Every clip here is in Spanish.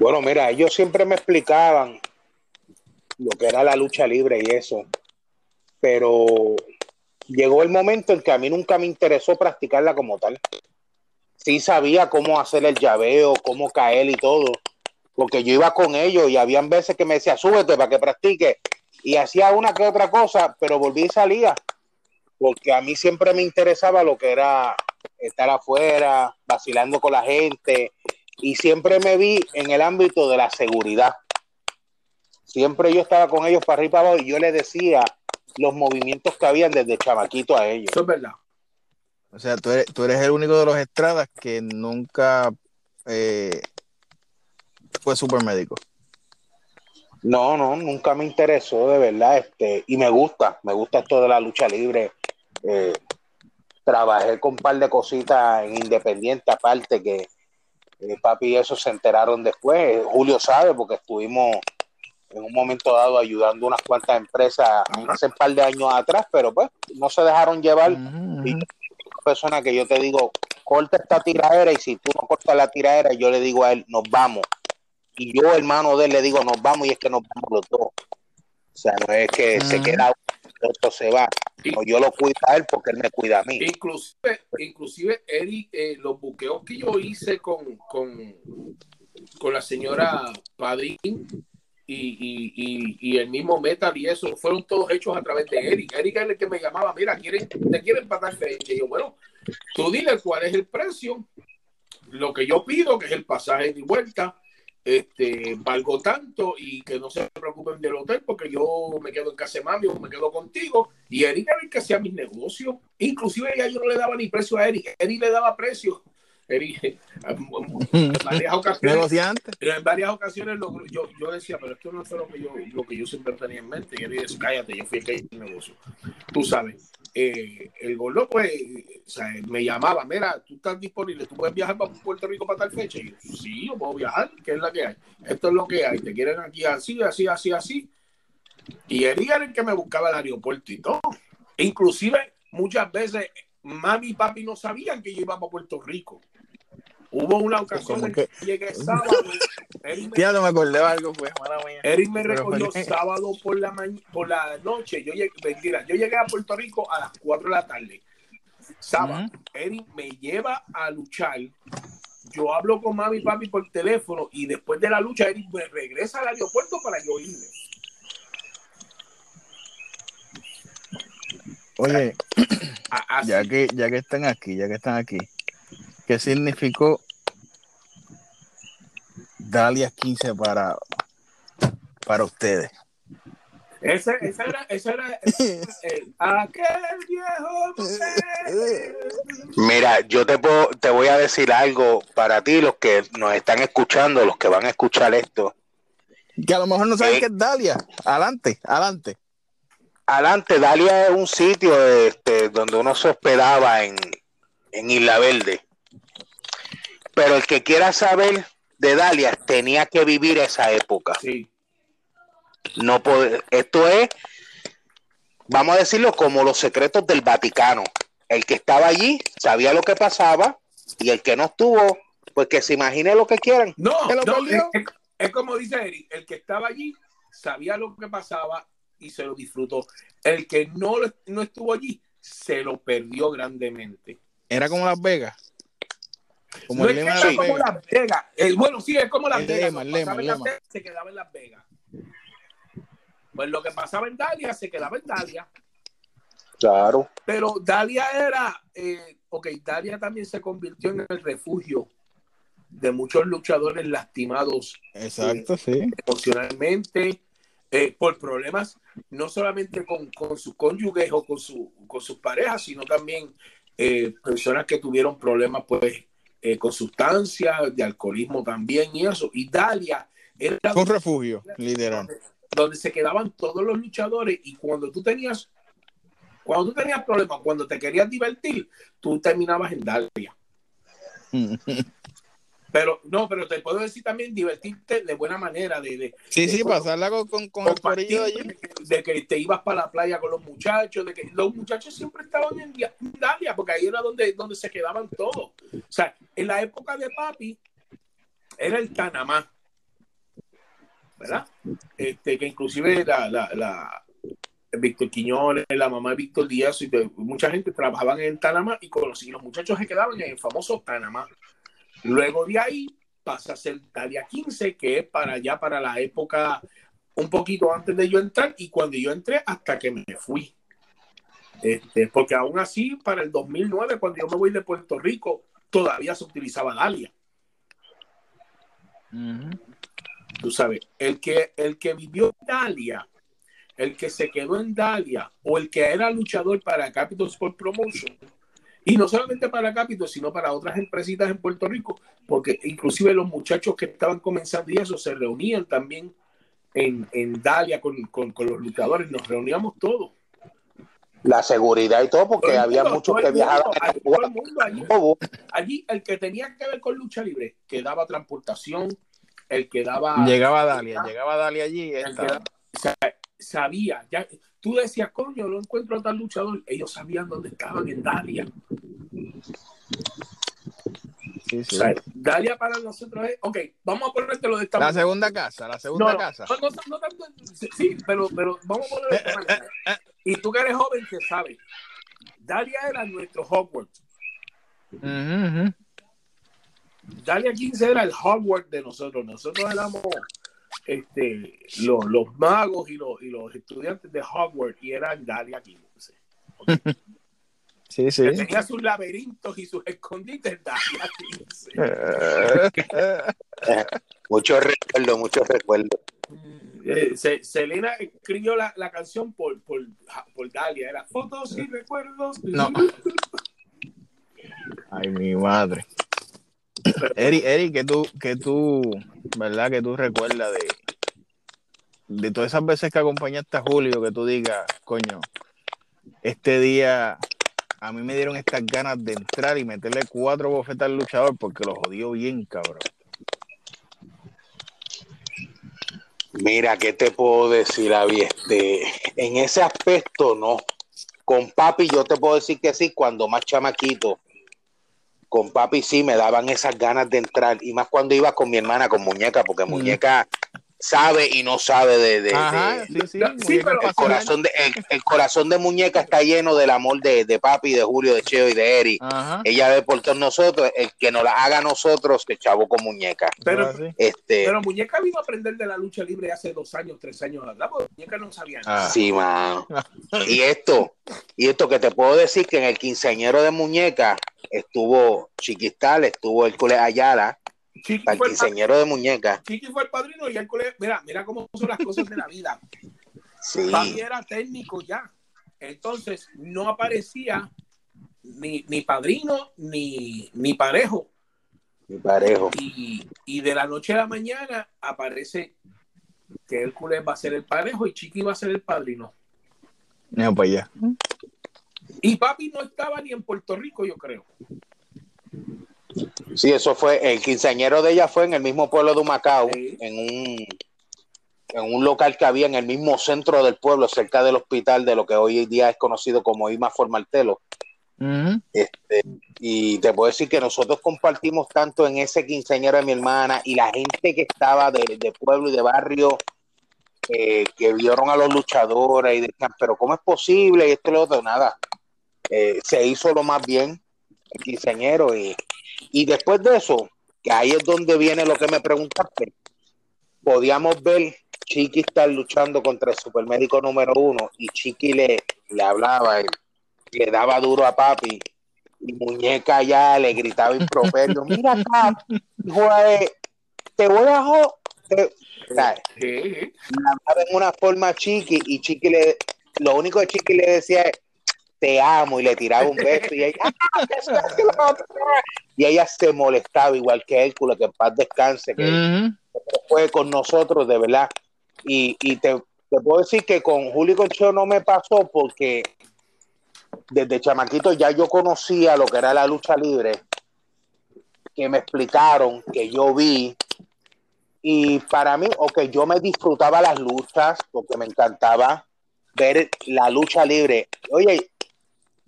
Bueno, mira, ellos siempre me explicaban lo que era la lucha libre y eso, pero llegó el momento en que a mí nunca me interesó practicarla como tal. Sí sabía cómo hacer el llaveo, cómo caer y todo, porque yo iba con ellos y habían veces que me decía, súbete para que practique, y hacía una que otra cosa, pero volví y salía, porque a mí siempre me interesaba lo que era estar afuera, vacilando con la gente, y siempre me vi en el ámbito de la seguridad. Siempre yo estaba con ellos para arriba y para abajo y yo les decía los movimientos que habían desde chamaquito a ellos. Eso es verdad. O sea, tú eres, tú eres el único de los estradas que nunca eh, fue supermédico. No, no, nunca me interesó de verdad, este, y me gusta, me gusta esto de la lucha libre. Eh, trabajé con un par de cositas en Independiente, aparte que eh, papi y eso se enteraron después. Julio sabe porque estuvimos en un momento dado ayudando unas cuantas empresas hace un par de años atrás, pero pues no se dejaron llevar. Y persona que yo te digo, corta esta tiradera y si tú no cortas la tiradera, yo le digo a él, nos vamos. Y yo, hermano de él, le digo, nos vamos y es que nos vamos los dos. O sea, no es que se queda otro se va. No, yo lo cuido a él porque él me cuida a mí. Inclusive, inclusive Eric, eh, los buqueos que yo hice con, con, con la señora Padrín y, y, y, el mismo Metal y eso, fueron todos hechos a través de Eric. Eric es el que me llamaba, mira, ¿quieren, te quieren pagar fecha. Y yo, bueno, tú dile cuál es el precio, lo que yo pido, que es el pasaje de vuelta, este, valgo tanto y que no se preocupen del hotel porque yo me quedo en casa de mami o me quedo contigo. Y Eric era el que hacía mis negocios. Inclusive ya yo no le daba ni precio a Eric, Eric le daba precio en varias ocasiones, en varias ocasiones yo, yo, decía, pero esto no fue lo que yo, lo que yo siempre tenía en mente. Y él decía, cállate, yo fui el que hizo el negocio. Tú sabes, eh, el gordo pues o sea, me llamaba, mira, tú estás disponible, tú puedes viajar para Puerto Rico para tal fecha. Y yo, sí, yo puedo viajar, ¿qué es la que hay? Esto es lo que hay, te quieren aquí así, así, así, así. Y él era el que me buscaba el aeropuerto y todo. Inclusive, muchas veces, mami y papi no sabían que yo iba para Puerto Rico. Hubo una ocasión en que, llegué sábado. Ya no me acordé de algo, pues, Eric me recogió sábado por la, por la noche. Yo llegué, mentira, yo llegué a Puerto Rico a las 4 de la tarde. Sábado. Eric me lleva a luchar. Yo hablo con mami y papi por teléfono y después de la lucha, Eric me regresa al aeropuerto para yo irme. Oye, ya que, ya que están aquí, ya que están aquí, ¿Qué significó Dalia 15 para, para ustedes? Ese, ese era, ese era aquel viejo. Mira, yo te, puedo, te voy a decir algo para ti, los que nos están escuchando, los que van a escuchar esto. Que a lo mejor no saben eh, qué es Dalia. Adelante, adelante. Adelante, Dalia es un sitio este, donde uno se hospedaba en, en Isla Verde. Pero el que quiera saber de Dalia tenía que vivir esa época. Sí. No puede, esto es, vamos a decirlo como los secretos del Vaticano. El que estaba allí sabía lo que pasaba y el que no estuvo, pues que se imagine lo que quieran. No, es, como dice Eric, el que estaba allí sabía lo que pasaba y se lo disfrutó. El que no, no estuvo allí se lo perdió grandemente. Era como Las Vegas. Como el lema de como Las Vegas. bueno, sí, es como Las Vegas. se quedaba en Las Vegas. Pues lo que pasaba en Dalia se quedaba en Dalia. Claro. Pero Dalia era, eh, ok, Dalia también se convirtió en el refugio de muchos luchadores lastimados. Exacto, sí. Emocionalmente, eh, por problemas no solamente con, con sus cónyuges o con, su, con sus parejas, sino también eh, personas que tuvieron problemas, pues, eh, con sustancias, de alcoholismo también y eso. Italia era un refugio, literal. Donde, se quedaban todos los luchadores y cuando tú tenías, cuando tú tenías problemas, cuando te querías divertir, tú terminabas en Dalia. Pero no, pero te puedo decir también divertirte de buena manera. De, de sí, sí, pasarla con, con, el corillo allí. De que te ibas para la playa con los muchachos, de que los muchachos siempre estaban en Dalia, porque ahí era donde, donde se quedaban todos. O sea, en la época de papi, era el Tanamá. ¿verdad? Este, que inclusive la, la, la Víctor Quiñones, la mamá de Víctor Díaz, y mucha gente trabajaban en Panamá y, y los muchachos se quedaban en el famoso Panamá. Luego de ahí pasa a ser Dalia 15, que es para allá, para la época un poquito antes de yo entrar y cuando yo entré hasta que me fui. Este, porque aún así, para el 2009, cuando yo me voy de Puerto Rico, todavía se utilizaba Dalia. Tú sabes, el que, el que vivió Dalia, el que se quedó en Dalia o el que era luchador para Capital Sport Promotion, y no solamente para Capitol, sino para otras empresitas en Puerto Rico, porque inclusive los muchachos que estaban comenzando y eso se reunían también en, en Dalia con, con, con, los luchadores, nos reuníamos todos. La seguridad y todo, porque había muchos que viajaban. Allí, el que tenía que ver con lucha libre, que daba transportación, el que daba. Llegaba a Dalia, llegaba a Dalia allí. sabía, ya, tú decías, coño, lo encuentro a tal luchador. Ellos sabían dónde estaban en Dalia. Sí, sí. Dalia para nosotros es, ok, vamos a ponértelo de esta La segunda casa, la segunda casa. No, no, tanto, sí, pero, pero vamos a ponerlo de esta manera. Y tú que eres joven, que sabes, Dalia era nuestro Hogwarts. Dalia 15 era el Hogwarts de nosotros. Nosotros éramos este, los, los magos y los, y los estudiantes de Hogwarts y eran Dalia 15. Sí, sí. tenía sus laberintos y sus escondites Dalia 15. muchos recuerdos, muchos recuerdos. Eh, Selena escribió la, la canción por, por, por, Dalia, era fotos y recuerdos. No. Ay, mi madre. Eri, Eri, que tú, que tú, ¿verdad? Que tú recuerdas de, de todas esas veces que acompañaste a Julio, que tú digas, coño, este día a mí me dieron estas ganas de entrar y meterle cuatro bofetas al luchador porque lo jodió bien, cabrón. Mira, ¿qué te puedo decir, Avi? Este, en ese aspecto, no. Con papi, yo te puedo decir que sí, cuando más chamaquito. Con papi sí me daban esas ganas de entrar. Y más cuando iba con mi hermana, con muñeca, porque mm. muñeca sabe y no sabe de, de, el corazón de el, corazón de muñeca está lleno del amor de, de papi de Julio de Cheo y de Eri. Ella ve por todos nosotros el que nos la haga a nosotros que chavo con muñeca. Pero ah, este pero muñeca vino a aprender de la lucha libre hace dos años tres años atrás muñeca no sabía nada. Ah. sí man y esto y esto que te puedo decir que en el quinceañero de muñeca estuvo Chiquistal estuvo el Cule Ayala Chiqui el quinceañero de muñeca. Chiqui fue el padrino y el colegio. Mira, mira cómo son las cosas de la vida. Sí. Papi era técnico ya. Entonces no aparecía ni, ni padrino ni, ni parejo. Ni parejo. Y, y, de la noche a la mañana aparece que Hércules va a ser el parejo y Chiqui va a ser el padrino. No, pues ya. Y papi no estaba ni en Puerto Rico, yo creo. Sí, eso fue, el quinceañero de ella fue en el mismo pueblo de Humacao, en un en un local que había en el mismo centro del pueblo, cerca del hospital de lo que hoy día es conocido como Ima Formaltelo. este, y te puedo decir que nosotros compartimos tanto en ese quinceañero de mi hermana y la gente que estaba de, pueblo y de barrio eh, que vieron a los luchadores y decían, pero ¿cómo es posible? Y esto y lo otro, nada. Eh, se hizo lo más bien el quinceañero y y después de eso, que ahí es donde viene lo que me preguntaste, podíamos ver Chiqui estar luchando contra el supermédico número uno y Chiqui le, le hablaba, le daba duro a papi y muñeca ya le gritaba improperio, mira acá, te voy a joder. en una forma Chiqui y Chiqui le, lo único que Chiqui le decía es, te amo y le tiraba un beso y ella, ah, y ella se molestaba igual que Hércules, que en paz descanse, que fue con nosotros de verdad. Y, te, puedo decir que con Julio Concheo no me pasó porque desde chamaquito ya yo conocía lo que era la lucha libre, que me explicaron, que yo vi, y para mí, o que yo me disfrutaba las luchas, porque me encantaba ver la lucha libre. Oye,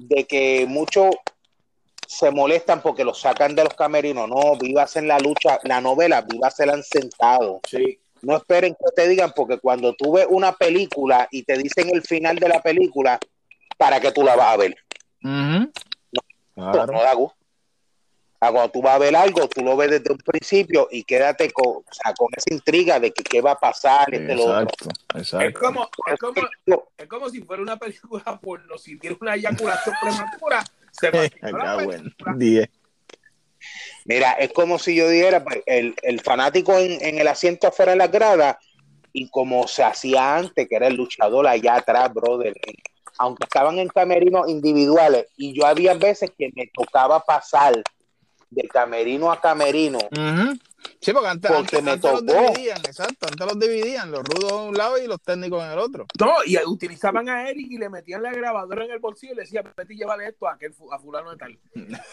de que muchos se molestan porque lo sacan de los camerinos. No, vivas en la lucha, la novela, vivas el han sentado. Sí. no esperen que te digan, porque cuando tú ves una película y te dicen el final de la película, ¿para que tú la vas a ver? no, no da gusto cuando tú vas a ver algo, tú lo ves desde un principio y quédate con, con esa intriga de que qué va a pasar. Este exacto, exacto. Es como, es, como, es como si fuera una película porno, si tiene una eyaculación prematura, se va a bueno. Mira, es como si yo dijera, pues, el, el fanático en, en, el asiento afuera de la grada, y como se hacía antes, que era el luchador allá atrás, brother, aunque estaban en camerinos individuales, y yo había veces que me tocaba pasar de camerino a camerino. Sí, porque antes, los dividían, exacto, antes los dividían, los rudos a un lado y los técnicos en el otro. No, y utilizaban a Eric y le metían la grabadora en el bolsillo y le decían, vete y llévale esto a, aquel, a fulano de tal.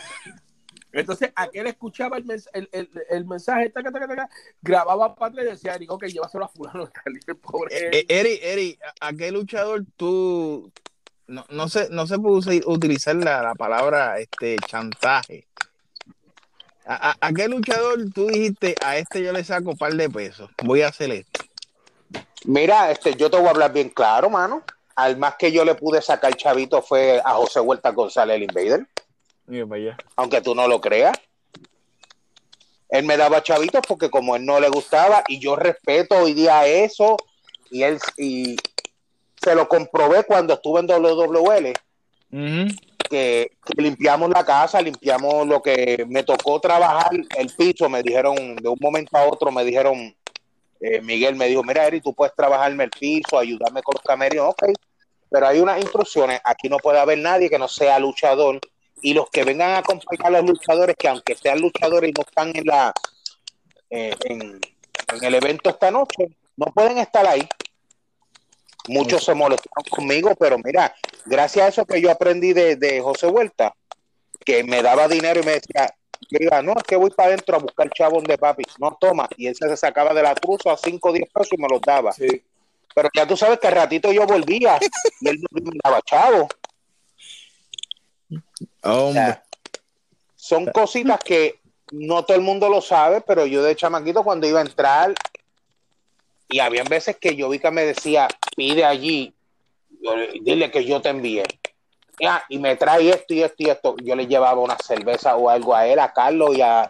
Entonces, aquel escuchaba el, el, el, el mensaje, taca, taca, taca, grababa para atrás y decía, Eric, ok, llévaselo a fulano de tal. El pobre eh, eh, Eric, Eric, ¿a qué luchador tú, no, no, se, no se puede utilizar la, la palabra este chantaje? ¿A, qué luchador tú dijiste, a este yo le saco un par de pesos? Voy a hacer esto. Mira, este, yo te voy a hablar bien claro, mano. Al más que yo le pude sacar chavito fue a José Huerta González, el Invader. Aunque tú no lo creas. Él me daba chavitos porque como él no le gustaba, y yo respeto hoy día eso, y él y se lo comprobé cuando estuve en WWL que, limpiamos la casa, limpiamos lo que me tocó trabajar, el piso, me dijeron, de un momento a otro me dijeron, eh, Miguel me dijo, mira Eri, tú puedes trabajarme el piso, ayudarme con los camerinos, ok, pero hay unas instrucciones, aquí no puede haber nadie que no sea luchador, y los que vengan a acompañar a los luchadores, que aunque sean luchadores y no están en la eh, en el evento esta noche, no pueden estar ahí Muchos se molestaron conmigo, pero mira, gracias a eso que yo aprendí de, José Vuelta, que me daba dinero y me decía, no, es que voy para adentro a buscar chabón de papi. No, toma. Y él se sacaba de la cruz a 5 o 10 pesos y me los daba. Pero ya tú sabes que al ratito yo volvía y él me daba chavo. son cositas que no todo el mundo lo sabe, pero yo de chamaquito cuando iba a entrar y habían veces que yo vi que me decía, pide allí, dile que yo te envié. y me trae esto y esto y esto. Yo le llevaba una cerveza o algo a él, a Carlos y a,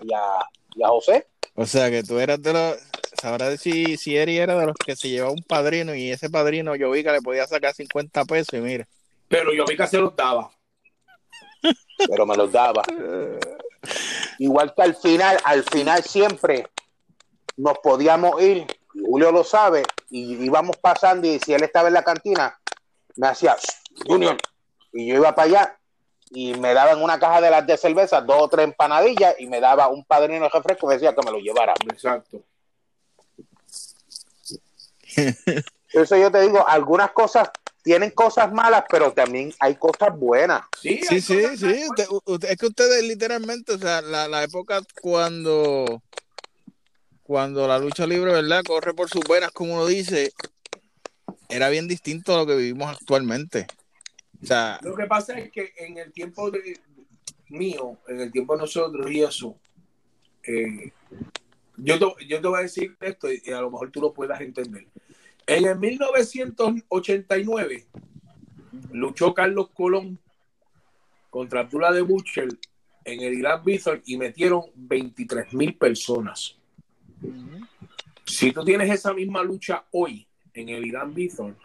José. O sea que tú eras de los, sabrás si, si Eri era de los que se llevaba un padrino y ese padrino yo vi que le podía sacar 50 pesos y mira. Pero yo vi que se los daba. Pero me los daba. Igual que al final, al final siempre nos podíamos ir Julio lo sabe, y íbamos pasando y si él estaba en la cantina, me hacía Junior, y yo iba para allá y me daban una caja de las de cerveza, dos o tres empanadillas y me daba un padrino de refresco que decía que me lo llevara. Exacto. Eso yo te digo, algunas cosas tienen cosas malas, pero también hay cosas buenas. Sí, sí, sí, es que ustedes literalmente, o sea, la, la época cuando cuando la lucha libre, ¿verdad? Corre por sus venas, como uno dice, era bien distinto a lo que vivimos actualmente. O sea, lo que pasa es que en el tiempo de, mío, en el tiempo de nosotros y eso, eh, yo, te, yo te voy a decir esto y a lo mejor tú lo puedas entender. En el 1989 luchó Carlos Colón contra Abdullah de Butcher en el Irán Bithorn y metieron 23 mil personas. Si tú tienes esa misma lucha hoy en el Irán Bithorn,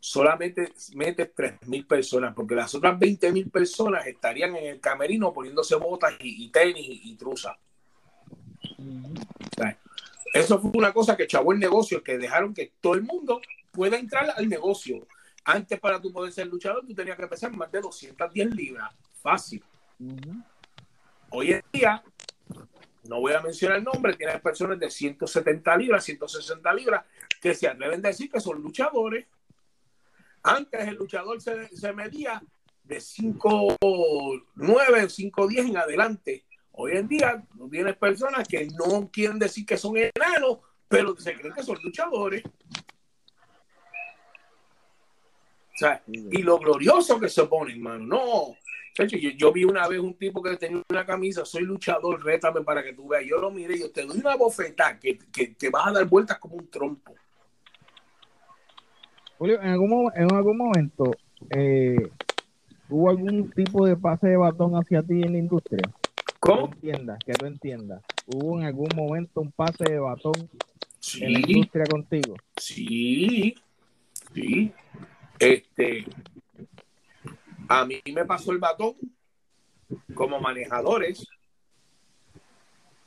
solamente metes 3.000 personas, porque las otras 20.000 personas estarían en el camerino poniéndose botas y, tenis y, truza. Eso fue una cosa que chavó el negocio, que dejaron que todo el mundo pueda entrar al negocio. Antes, para tú poder ser luchador, tú tenías que pesar más de 210 libras. Fácil. Hoy en día, no voy a mencionar el nombre, tienes personas de 170 libras, 160 libras, que se atreven a decir que son luchadores. Antes el luchador se, medía de 5'9, 5'10 en adelante. Hoy en día tienes personas que no quieren decir que son enanos, pero se creen que son luchadores. Sea, y lo glorioso que se pone, hermano. No, yo, yo, vi una vez un tipo que tenía una camisa, soy luchador, rétame para que tú veas. Yo lo miré y yo te doy una bofetada que, que te vas a dar vueltas como un trompo. Julio, en algún, en algún momento eh, hubo algún tipo de pase de batón hacia ti en la industria. ¿Cómo? Que tú entiendas, que tú entiendas. ¿Hubo en algún momento un pase de batón en la industria contigo? Sí, sí. Este, a mí me pasó el batón como manejadores.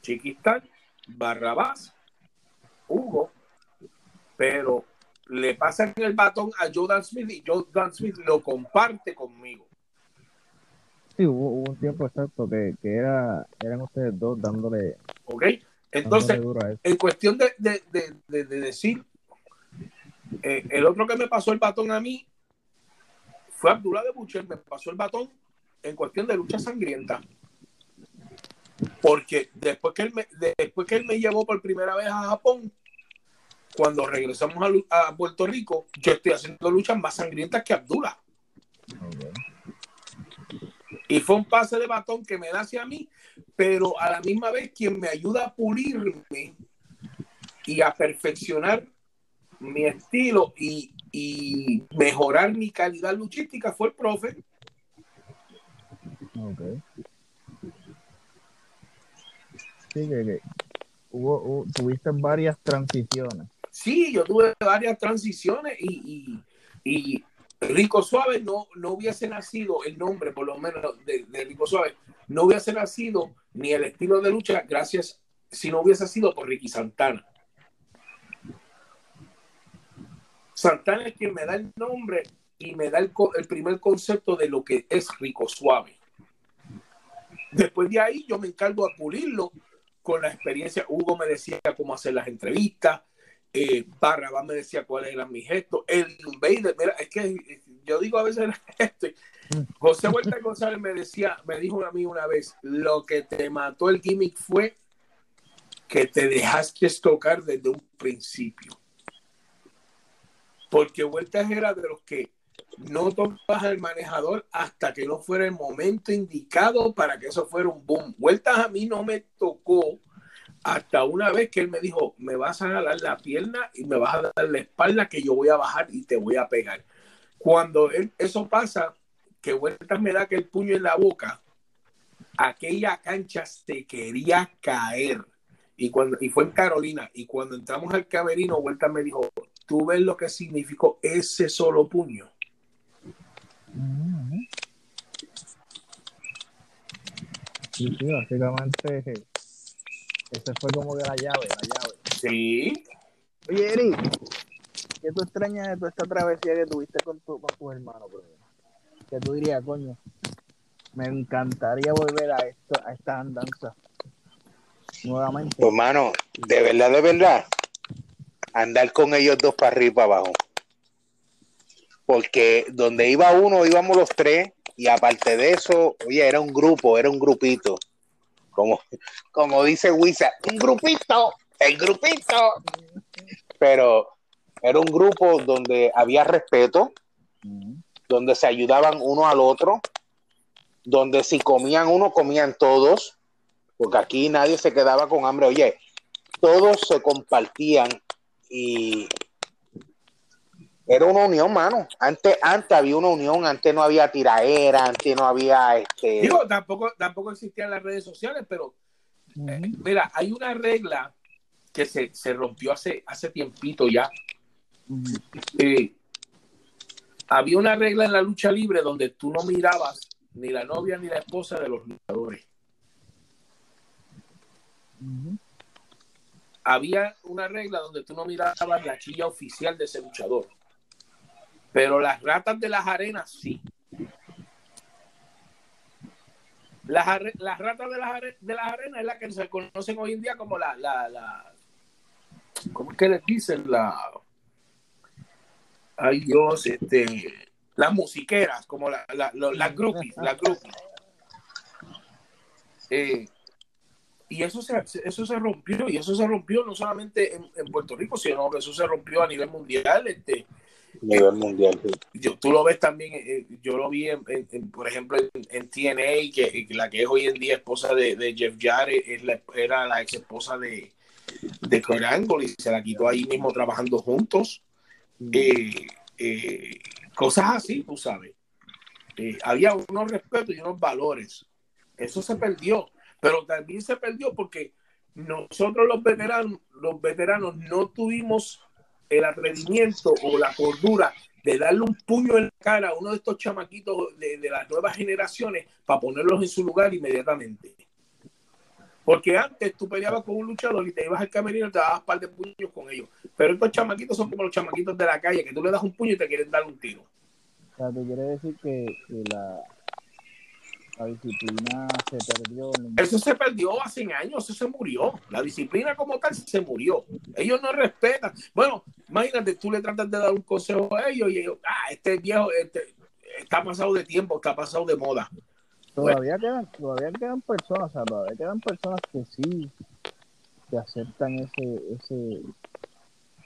Chiquistán, Barrabás, Hugo, pero le pasan el batón a Jordan Smith y Jordan Smith lo comparte conmigo. Sí, hubo, un tiempo exacto que, era, eran ustedes dos dándole. Ok, entonces, en cuestión de, decir, eh, el otro que me pasó el batón a mí fue Abdullah de Bucher, me pasó el batón en cuestión de lucha sangrienta. Porque después que él me, después que él me llevó por primera vez a Japón, cuando regresamos a, Puerto Rico, yo estoy haciendo luchas más sangrientas que Abdullah. Y fue un pase de batón que me da hacia mí, pero a la misma vez quien me ayuda a pulirme y a perfeccionar mi estilo y, y mejorar mi calidad luchística fue el profe. Ok. Sí, que, Hubo, tuviste varias transiciones. Sí, yo tuve varias transiciones y, y, Rico Suave no, no hubiese nacido, el nombre por lo menos de, de, Rico Suave, no hubiese nacido ni el estilo de lucha gracias si no hubiese sido por Ricky Santana. Santana es quien me da el nombre y me da el, primer concepto de lo que es rico suave. Después de ahí yo me encargo a pulirlo con la experiencia. Hugo me decía cómo hacer las entrevistas, eh, me decía cuáles eran mis gestos. El Invader, mira, es que yo digo a veces esto. José Huerta González me decía, me dijo a mí una vez, lo que te mató el gimmick fue que te dejaste tocar desde un principio porque Vueltas era de los que no tocas el manejador hasta que no fuera el momento indicado para que eso fuera un boom. Vueltas a mí no me tocó hasta una vez que él me dijo, me vas a jalar la pierna y me vas a dar la espalda que yo voy a bajar y te voy a pegar. Cuando eso pasa, que Vueltas me da que el puño en la boca, aquella cancha se quería caer. Y, cuando, y fue en Carolina. Y cuando entramos al camerino, Vueltas me dijo, tú ves lo que significó ese solo puño. Sí, sí, básicamente ese fue como que la llave, la llave. Sí. Oye, Eri, ¿qué tú extrañas de toda esta travesía que tuviste con tu, con tu hermano, bro? Que tú dirías, coño, me encantaría volver a esto, a esta andanza nuevamente. Hermano, de verdad, de verdad, andar con ellos dos para arriba y para abajo. Porque donde iba uno, íbamos los tres, y aparte de eso, oye, era un grupo, era un grupito. Como, como dice Wisa, un grupito, el grupito. Pero era un grupo donde había respeto, donde se ayudaban uno al otro, donde si comían uno, comían todos, porque aquí nadie se quedaba con hambre. Oye, todos se compartían y era una unión, mano. Antes, antes había una unión, antes no había tiraera, antes no había este. Digo, tampoco, tampoco existían las redes sociales, pero eh, mira, hay una regla que se, rompió hace, hace tiempito ya. Eh, había una regla en la lucha libre donde tú no mirabas ni la novia ni la esposa de los luchadores había una regla donde tú no mirabas la chilla oficial de ese luchador. Pero las ratas de las arenas sí. Las, ratas de las, de las arenas es la que se conocen hoy en día como la, la, la ¿cómo es que les dicen? La ay Dios, este las musiqueras, como la, las groupies, las groupies. Eh, y eso se, eso se rompió, y eso se rompió no solamente en, Puerto Rico, sino que eso se rompió a nivel mundial. Este, nivel mundial. sí. yo, tú lo ves también, eh, yo lo vi, en, en- en, por ejemplo, en, en TNA, que, que la que es hoy en día esposa de, de Jeff Jarrett es la- era la ex esposa de, de Kurt Angle y se la quitó ahí mismo trabajando juntos. Eh, eh, cosas así, tú sabes. Eh, había unos respetos y unos valores. Eso se perdió, pero también se perdió porque nosotros los veteranos, los veteranos no tuvimos el atrevimiento o la cordura de darle un puño en la cara a uno de estos chamaquitos de, de las nuevas generaciones para ponerlos en su lugar inmediatamente. Porque antes tú peleabas con un luchador y te ibas al camerino y te dabas un par de puños con ellos. Pero estos chamaquitos son como los chamaquitos de la calle, que tú le das un puño y te quieren dar un tiro. O sea, te quiere decir que, que la, la disciplina se perdió. Eso se perdió hace años, eso se murió. La disciplina como tal se murió. Ellos no respetan. Bueno, imagínate, tú le tratas de dar un consejo a ellos y ellos, ah, este viejo este, está pasado de tiempo, está pasado de moda. Todavía quedan, todavía quedan personas, o sea, todavía quedan personas que sí que aceptan ese, ese,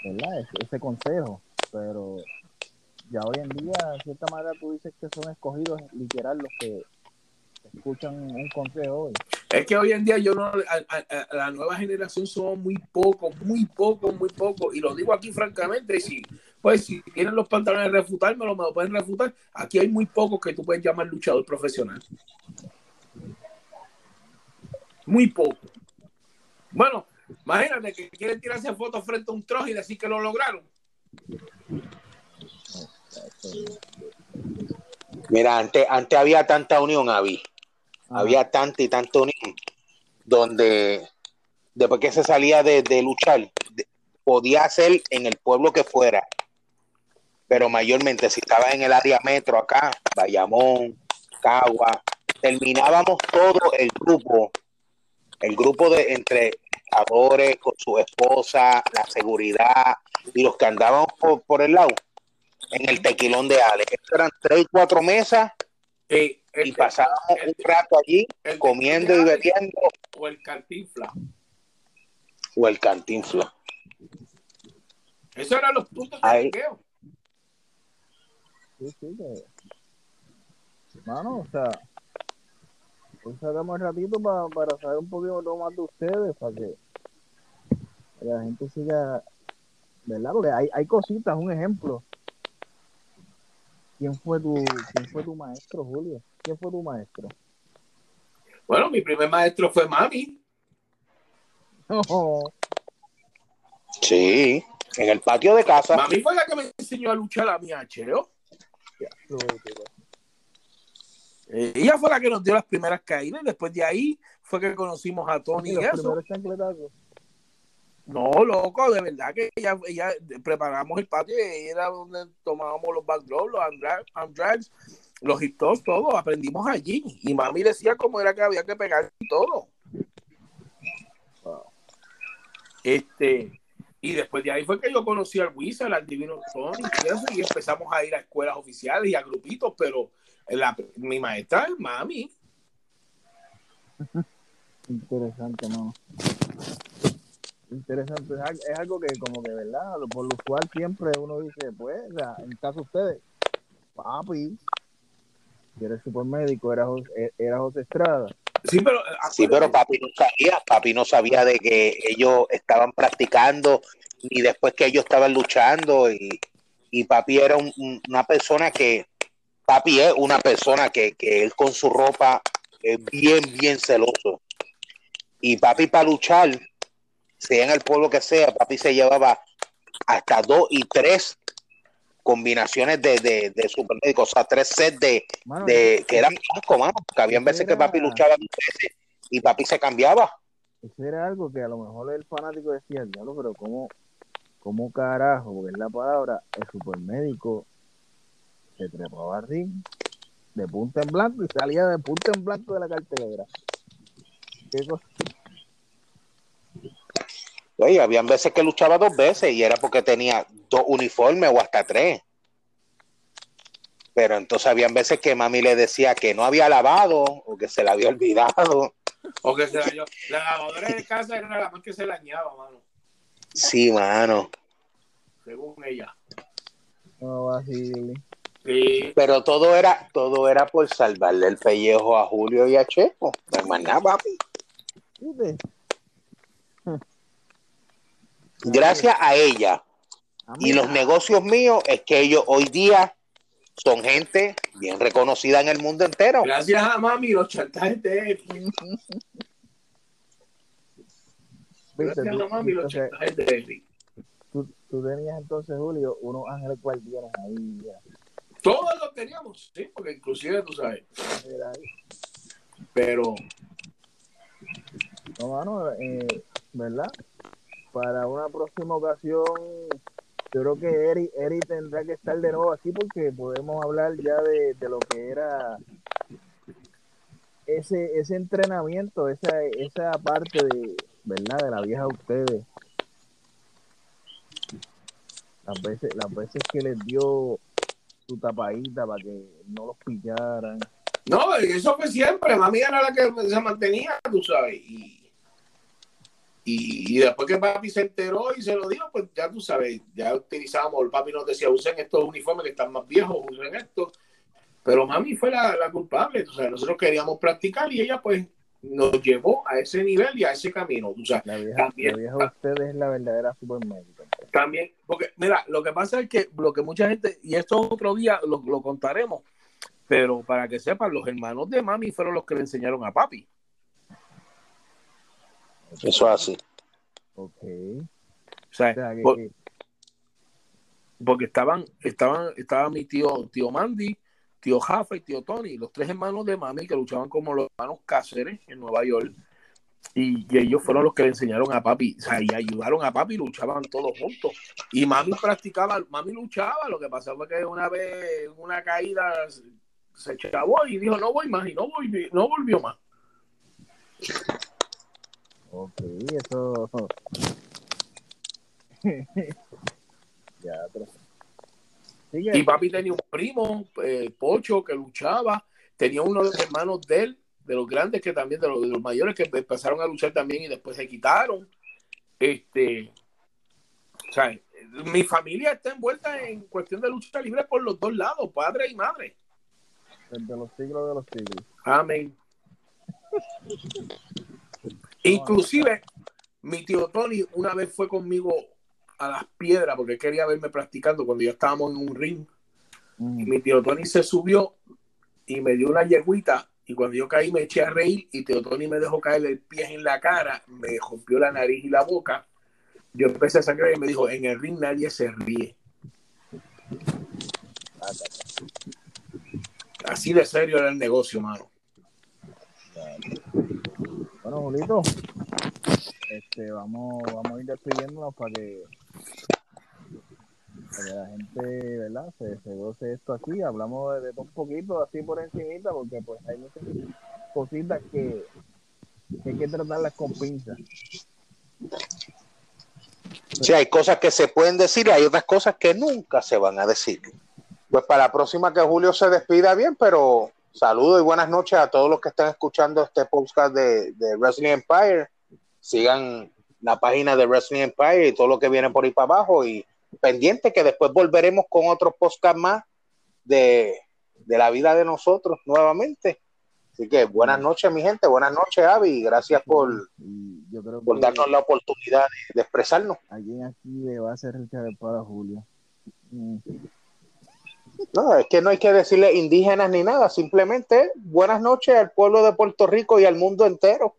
¿verdad? Ese, ese consejo, pero ya hoy en día, de cierta manera, tú dices que son escogidos literal los que escuchan un consejo hoy. Es que hoy en día yo no, a, a- a la nueva generación somos muy pocos, muy pocos, muy pocos. Y lo digo aquí francamente, si, pues si tienen los pantalones de refutármelo, me lo pueden refutar. Aquí hay muy pocos que tú puedes llamar luchador profesional. Muy poco. Bueno, imagínate que quieren tirarse fotos frente a un trozo y decir que lo lograron. Mira, antes, antes había tanta unión, Avi. Había tanta y tanta unión, donde después que se salía de, luchar, podía hacer en el pueblo que fuera, pero mayormente si estaba en el área metro acá, Bayamón, Cagua, terminábamos todo el grupo, el grupo de entre luchadores con su esposa, la seguridad y los que andábamos por, el lado, en el tequilón de Ale. Eran tres, cuatro mesas El- y pasábamos el- un rato allí el- comiendo y bebiendo O el cantinfla. o el cantinfla. Esos eran los puntos de Ahí. liqueo. Sí, sí, que. Mano, o sea, hoy sacamos el ratito pa- para saber un poquito más de ustedes, para que la gente siga, ¿verdad? Porque hay, hay cositas, un ejemplo. ¿Quién fue tu, quién fue tu maestro, Julio? ¿Quién fue tu maestro? Bueno, mi primer maestro fue Mami. No, Sí, en el patio de casa. Mami fue la que me enseñó a luchar a mi H.O. Eh, ella fue la que nos dio las primeras caídas. y Después de ahí fue que conocimos a Tony y los eso. primeros chancletazos. No, loco, de verdad que ella, ella preparamos el patio y era donde tomábamos los backdrops, los andrags, los hip todo. Aprendimos allí. Y mami decía cómo era que había que pegar todo. Este, y después de ahí fue que yo conocí al Wizard, al Divino Tony y empezamos a ir a escuelas oficiales y a grupitos, pero mi maestra es mami. Interesante, no. Interesante. Es, al- es algo que, como que, ¿verdad? Por lo usual siempre uno dice, pues, o sea, en caso de ustedes, papi, que eres supermédico, era José, era José Estrada. Sí, pero, Sí, pero papi no sabía, papi no sabía de que ellos estaban practicando y después que ellos estaban luchando y, y papi era un- una persona que, papi es una persona que, que él con su ropa es bien, bien celoso. Y papi para luchar, sea en el pueblo que sea, papi se llevaba hasta dos y tres combinaciones de, de, de supermédicos, o sea, tres sets de, Mano, de que eran casco, mano, que habían veces que papi luchaba veces y papi se cambiaba. eso era algo que a lo mejor el fanático decía, diablo, pero ¿cómo, cómo carajo? Porque es la palabra, el supermédico se trepaba al ring de punta en blanco y salía de punta en blanco de la cartelera. ¿Qué cosa? Oye, habían veces que luchaba dos veces y era porque tenía dos uniformes o hasta tres. Pero entonces habían veces que mami le decía que no había lavado o que se la había olvidado. O que se dañó. La lavadora de casa era la más que se dañaba, mano. Sí, mano. Según ella. No. Sí. Pero todo era, todo era por salvarle el pellejo a Julio y a Checo. No hay más nada, papi. Gracias a ella A mí- y los negocios míos es que ellos hoy día son gente bien reconocida en el mundo entero. Gracias a mami los chantajes de. Gracias a mami los chantajes de tú, tú tenías entonces, Julio, unos ángeles guardianes ahí. Ya. Todos lo teníamos, sí, porque inclusive tú sabes. Pero No, mano, eh, ¿verdad? Para una próxima ocasión, yo creo que Eri, Eri tendrá que estar de nuevo aquí porque podemos hablar ya de, de lo que era ese, ese entrenamiento, esa, esa parte de, ¿verdad? De la vieja de ustedes. Las veces, las veces que les dio su tapadita para que no los pillaran. no, eso fue siempre. Mami era la que se mantenía, tú sabes. Y, y, y después que papi se enteró y se lo dijo, pues ya tú sabes, ya utilizábamos, el papi nos decía, usen estos uniformes que están más viejos, usen estos. Pero mami fue la, la culpable, sabes, nosotros queríamos practicar y ella pues nos llevó a ese nivel y a ese camino, tú sabes. La vieja, También. la vieja de ustedes es la verdadera supermédica. También, porque mira, lo que pasa es que lo que mucha gente, y esto otro día lo, lo contaremos, pero para que sepan, los hermanos de mami fueron los que le enseñaron a papi. Eso es así. Ok. O sea, O sea, que- por- que- porque estaban, estaban, estaba mi tío, tío Mandy, tío Jafa y tío Tony, los tres hermanos de mami que luchaban como los hermanos Cáceres en Nueva York. Y, y ellos fueron los que le enseñaron a papi, o sea, y ayudaron a papi, luchaban todos juntos. Y mami practicaba, mami luchaba, lo que pasó fue que una vez, en una caída, se chavó y dijo, no voy más, y no volvió, no volvió más. Ok, eso. ya, pero. Sigue. Y papi tenía un primo, eh, Pocho, que luchaba. Tenía uno de los hermanos de él, de los grandes, que también, de los, de los mayores, que empezaron a luchar también y después se quitaron. Este, o sea, mi familia está envuelta en cuestión de lucha libre por los dos lados, padre y madre. Desde los siglos de los siglos. Amén. Inclusive, mi tío Tony una vez fue conmigo a las piedras porque quería verme practicando cuando ya estábamos en un ring. Y Mm. mi tío Tony se subió y me dio una yegüita y cuando yo caí me eché a reír y tío Tony me dejó caer el pie en la cara, me rompió la nariz y la boca. Yo empecé a sangrar y me dijo, en el ring nadie se ríe. Así de serio era el negocio, mano. Bueno, Julito, este, vamos, vamos a ir despidiéndonos para que, la gente, ¿verdad? Se, se goce esto aquí. Hablamos de, de un poquito, así por encimita, porque pues hay muchas cositas que, hay que tratarlas con pinzas. Sí, hay cosas que se pueden decir hay otras cosas que nunca se van a decir. Pues para la próxima que Julio se despida bien, pero saludos y buenas noches a todos los que están escuchando este podcast de, de Wrestling Empire. Sigan la página de Wrestling Empire y todo lo que viene por ahí para abajo y pendiente que después volveremos con otros podcast más de, de la vida de nosotros nuevamente. Así que buenas noches, mi gente, buenas noches, Avi, gracias por, Y yo creo por darnos la oportunidad de- de expresarnos. alguien aquí le va a hacer el para Julio. Mm. No, es que no hay que decirle indígenas ni nada, simplemente buenas noches al pueblo de Puerto Rico y al mundo entero.